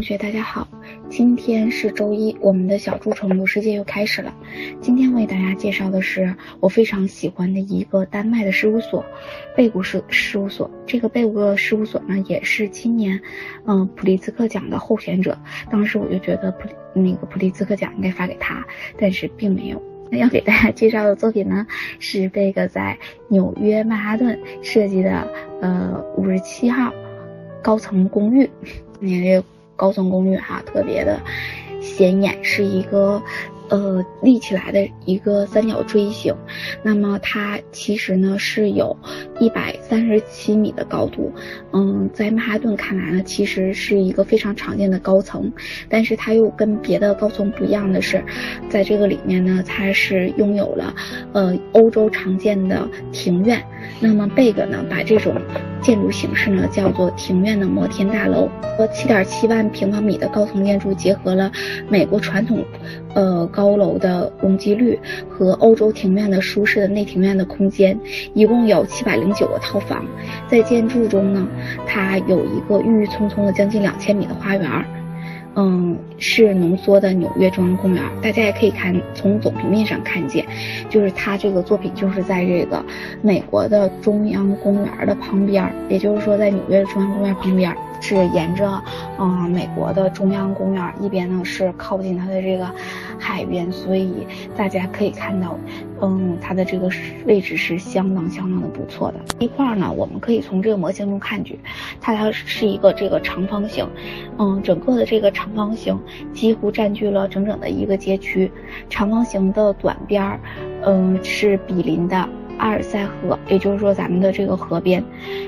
同学大家好，今天是周一，我们的小猪宠物世界又开始了。今天为大家介绍的是我非常喜欢的一个丹麦的事务所——贝古事事务所。这个贝古事务所呢，也是今年嗯普利兹克奖的候选者。当时我就觉得普那个普利兹克奖应该发给他，但是并没有。那要给大家介绍的作品呢，是贝格在纽约曼哈顿设计的呃五十七号高层公寓。你这。高层公寓哈，特别的显眼，是一个呃立起来的一个三角锥形。那么它其实呢是有一百三十七米的高度。嗯，在曼哈顿看来呢，其实是一个非常常见的高层。但是它又跟别的高层不一样的是，在这个里面呢，它是拥有了呃欧洲常见的庭院。那么贝格呢，把这种建筑形式呢叫做庭院的摩天大楼，和七点七万平方米的高层建筑结合了美国传统，呃高楼的容积率和欧洲庭院的舒适的内庭院的空间，一共有七百零九个套房。在建筑中呢，它有一个郁郁葱葱的将近两千米的花园。嗯，是浓缩的纽约中央公园，大家也可以看从总平面上看见，就是他这个作品就是在这个美国的中央公园的旁边，也就是说在纽约的中央公园旁边。是沿着，嗯，美国的中央公园一边呢是靠近它的这个海边，所以大家可以看到，嗯，它的这个位置是相当相当的不错的。一块呢，我们可以从这个模型中看去，它它是一个这个长方形，嗯，整个的这个长方形几乎占据了整整的一个街区。长方形的短边儿，嗯，是比邻的阿尔塞河，也就是说咱们的这个河边。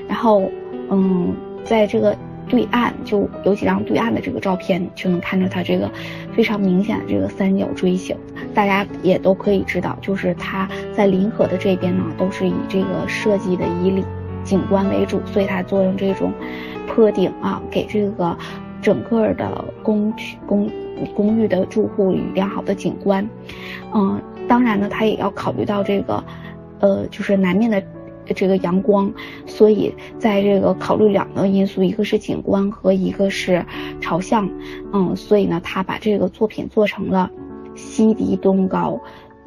然后，嗯，在这个。对岸就有几张对岸的这个照片，就能看到它这个非常明显的这个三角锥形。大家也都可以知道，就是它在临河的这边呢，都是以这个设计的以景观为主，所以它做成这种坡顶啊，给这个整个的公区公公寓的住户以良好的景观。嗯，当然呢，它也要考虑到这个，呃，就是南面的。这个阳光，所以在这个考虑两个因素，一个是景观和一个是朝向，嗯，所以呢，他把这个作品做成了西低东高、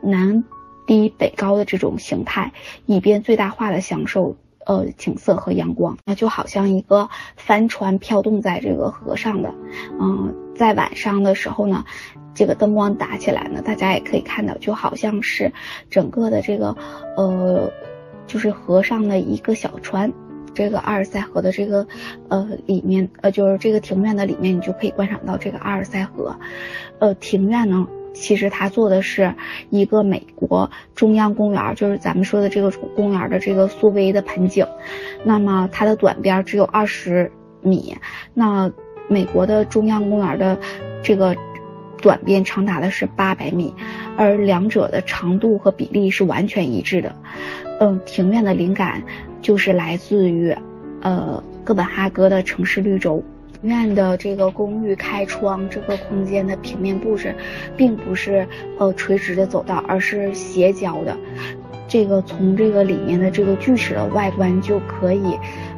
南低北高的这种形态，以便最大化的享受呃景色和阳光。那就好像一个帆船飘动在这个河上的，嗯，在晚上的时候呢，这个灯光打起来呢，大家也可以看到，就好像是整个的这个呃。就是河上的一个小船，这个阿尔塞河的这个呃里面呃就是这个庭院的里面，你就可以观赏到这个阿尔塞河。呃，庭院呢，其实它做的是一个美国中央公园，就是咱们说的这个公园的这个苏威的盆景。那么它的短边只有二十米，那美国的中央公园的这个短边长达的是八百米，而两者的长度和比例是完全一致的。嗯，庭院的灵感就是来自于，呃，哥本哈根的城市绿洲。庭院的这个公寓开窗，这个空间的平面布置，并不是呃垂直的走道，而是斜角的。这个从这个里面的这个锯齿的外观就可以，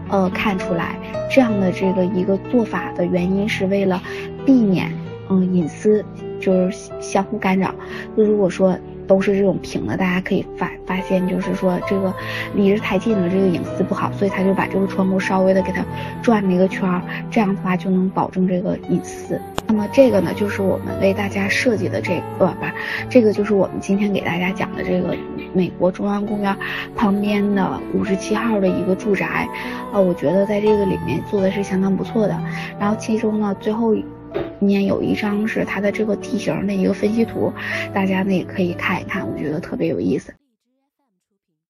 呃看出来，这样的这个一个做法的原因是为了避免嗯隐私就是相互干扰。就如果说。都是这种平的，大家可以发发现，就是说这个离着太近了，这个隐私不好，所以他就把这个窗户稍微的给它转了一个圈儿，这样的话就能保证这个隐私。那么这个呢，就是我们为大家设计的这个吧，这个就是我们今天给大家讲的这个美国中央公园旁边的五十七号的一个住宅，呃，我觉得在这个里面做的是相当不错的。然后其中呢，最后。里面有一张是它的这个地形的一个分析图，大家呢也可以看一看，我觉得特别有意思。